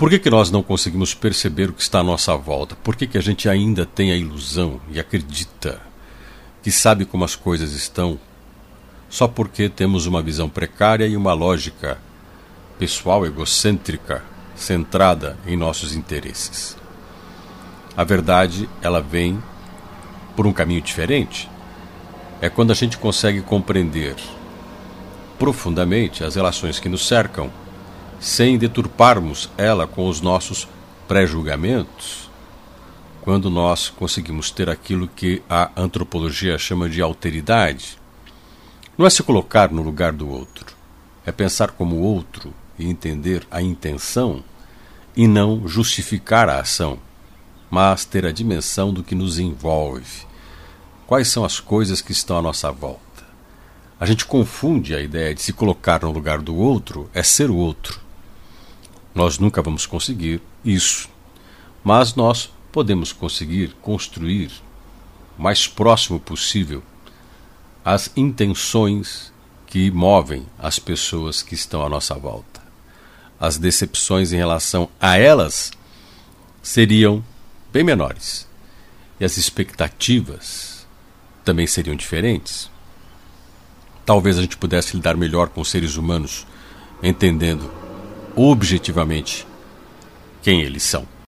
Por que, que nós não conseguimos perceber o que está à nossa volta? Por que, que a gente ainda tem a ilusão e acredita que sabe como as coisas estão só porque temos uma visão precária e uma lógica pessoal egocêntrica centrada em nossos interesses? A verdade, ela vem por um caminho diferente. É quando a gente consegue compreender profundamente as relações que nos cercam sem deturparmos ela com os nossos pré-julgamentos, quando nós conseguimos ter aquilo que a antropologia chama de alteridade, não é se colocar no lugar do outro, é pensar como o outro e entender a intenção e não justificar a ação, mas ter a dimensão do que nos envolve. Quais são as coisas que estão à nossa volta? A gente confunde a ideia de se colocar no lugar do outro é ser o outro. Nós nunca vamos conseguir isso, mas nós podemos conseguir construir o mais próximo possível as intenções que movem as pessoas que estão à nossa volta. As decepções em relação a elas seriam bem menores e as expectativas também seriam diferentes. Talvez a gente pudesse lidar melhor com seres humanos, entendendo objetivamente quem eles são.